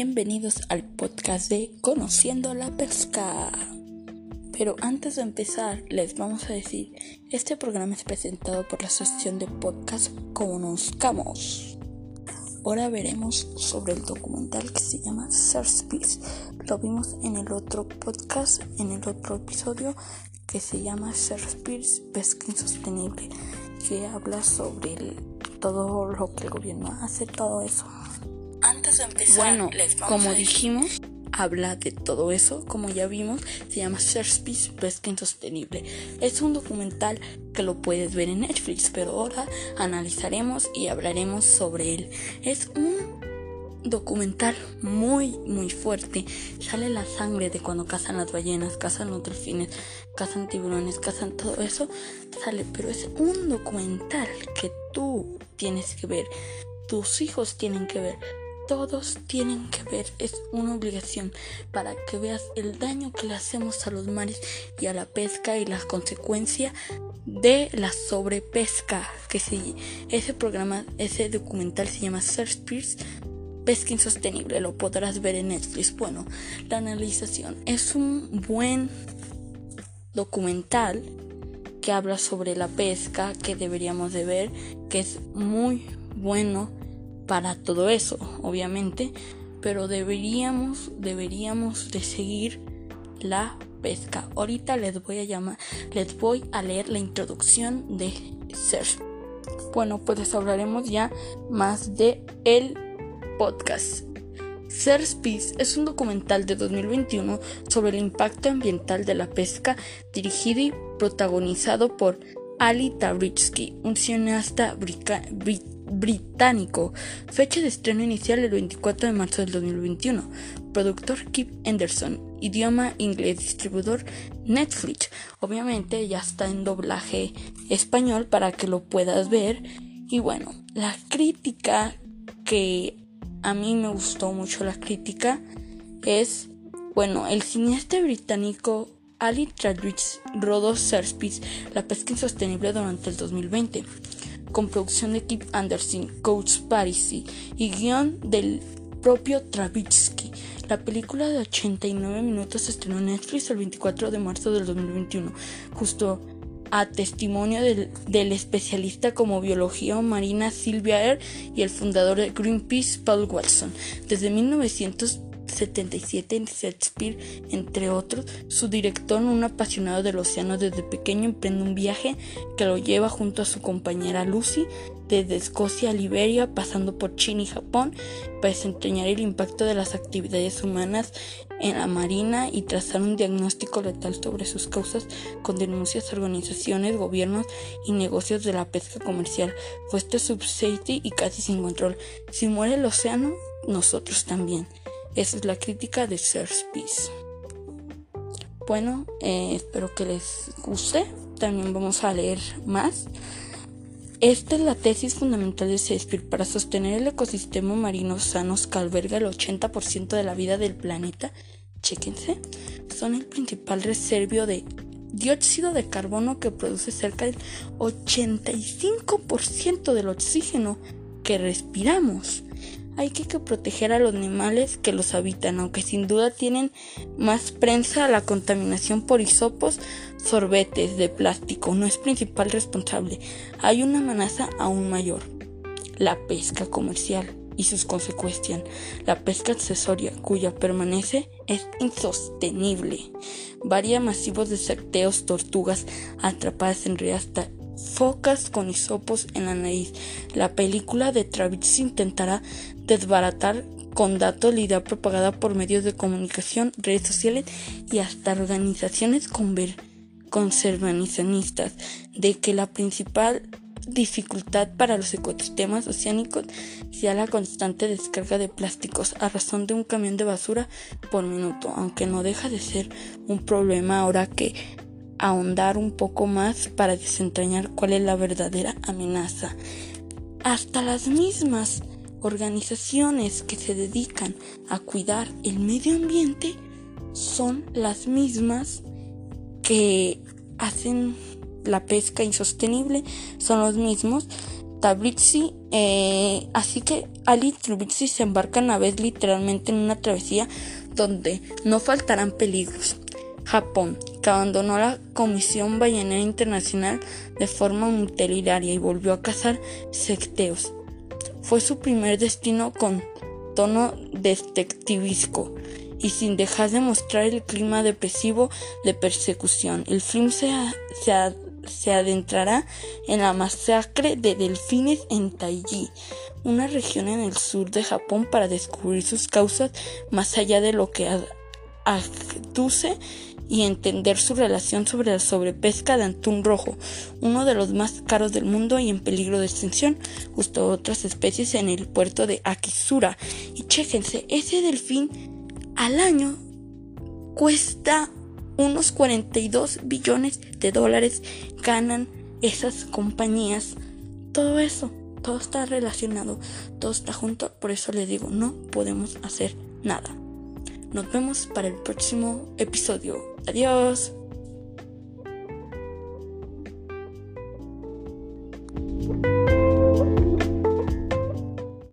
Bienvenidos al podcast de Conociendo la Pesca. Pero antes de empezar, les vamos a decir, este programa es presentado por la asociación de podcast Conozcamos. Ahora veremos sobre el documental que se llama Search Lo vimos en el otro podcast, en el otro episodio que se llama Search Pesca Insostenible, que habla sobre todo lo que el gobierno hace, todo eso. Antes de empezar, bueno, como dijimos, habla de todo eso, como ya vimos, se llama Search Peace Pesca Insostenible. Es un documental que lo puedes ver en Netflix, pero ahora analizaremos y hablaremos sobre él. Es un documental muy muy fuerte sale la sangre de cuando cazan las ballenas cazan los delfines cazan tiburones cazan todo eso sale pero es un documental que tú tienes que ver tus hijos tienen que ver todos tienen que ver, es una obligación para que veas el daño que le hacemos a los mares y a la pesca y las consecuencias de la sobrepesca. Que si ese programa, ese documental se llama Pierce Pesca Insostenible, lo podrás ver en Netflix. Bueno, la analización es un buen documental que habla sobre la pesca que deberíamos de ver, que es muy bueno para todo eso, obviamente, pero deberíamos, deberíamos de seguir la pesca. Ahorita les voy a llamar, les voy a leer la introducción de Search. Bueno, pues hablaremos ya más de el podcast. Search Peace es un documental de 2021 sobre el impacto ambiental de la pesca dirigido y protagonizado por Ali Tabritsky, un cineasta británico británico. Fecha de estreno inicial el 24 de marzo del 2021. Productor Kip Anderson. Idioma inglés. Distribuidor Netflix. Obviamente ya está en doblaje español para que lo puedas ver. Y bueno, la crítica que a mí me gustó mucho la crítica es, bueno, el cineasta británico Ali Tradwich rodó Serspice, la pesca insostenible durante el 2020 con producción de Kip Anderson, Coach Parisi y guion del propio Travitsky. La película de 89 minutos estrenó en Netflix el 24 de marzo del 2021, justo a testimonio del, especialista como biología marina Sylvia Air y el fundador de Greenpeace Paul Watson. Desde 1900 77 en Shakespeare, entre otros. Su director, un apasionado del océano desde pequeño, emprende un viaje que lo lleva junto a su compañera Lucy desde Escocia a Liberia, pasando por China y Japón, para desentrañar el impacto de las actividades humanas en la marina y trazar un diagnóstico letal sobre sus causas con denuncias a organizaciones, gobiernos y negocios de la pesca comercial. Fue este y casi sin control. Si muere el océano, nosotros también. Esa es la crítica de Search. Bueno, eh, espero que les guste. También vamos a leer más. Esta es la tesis fundamental de Shakespeare para sostener el ecosistema marino sano que alberga el 80% de la vida del planeta. Chéquense, son el principal reservio de dióxido de carbono que produce cerca del 85% del oxígeno que respiramos. Hay que proteger a los animales que los habitan, aunque sin duda tienen más prensa a la contaminación por hisopos, sorbetes de plástico. No es principal responsable. Hay una amenaza aún mayor, la pesca comercial y sus consecuencias. La pesca accesoria, cuya permanece es insostenible. Varía masivos de saqueos, tortugas atrapadas en focas con hisopos en la nariz. La película de Travis intentará desbaratar con datos la idea propagada por medios de comunicación, redes sociales y hasta organizaciones conservacionistas de que la principal dificultad para los ecosistemas oceánicos sea la constante descarga de plásticos a razón de un camión de basura por minuto, aunque no deja de ser un problema ahora que ahondar un poco más para desentrañar cuál es la verdadera amenaza. Hasta las mismas organizaciones que se dedican a cuidar el medio ambiente son las mismas que hacen la pesca insostenible, son los mismos Tabrizi. Eh, así que Ali y Tabrizi se embarcan a vez literalmente en una travesía donde no faltarán peligros. Japón, abandonó la Comisión Ballenera Internacional de forma utilitaria y volvió a cazar secteos. Fue su primer destino con tono detectivisco y sin dejar de mostrar el clima depresivo de persecución. El film se, se, adentrará en la masacre de delfines en Taiji, una región en el sur de Japón, para descubrir sus causas más allá de lo que aduce y entender su relación sobre la sobrepesca de atún rojo, uno de los más caros del mundo y en peligro de extinción, justo a otras especies en el puerto de Akisura. Y chéquense, ese delfín al año cuesta unos 42 billones de dólares ganan esas compañías. Todo eso, todo está relacionado, todo está junto, por eso les digo, no podemos hacer nada. Nos vemos para el próximo episodio. Adiós.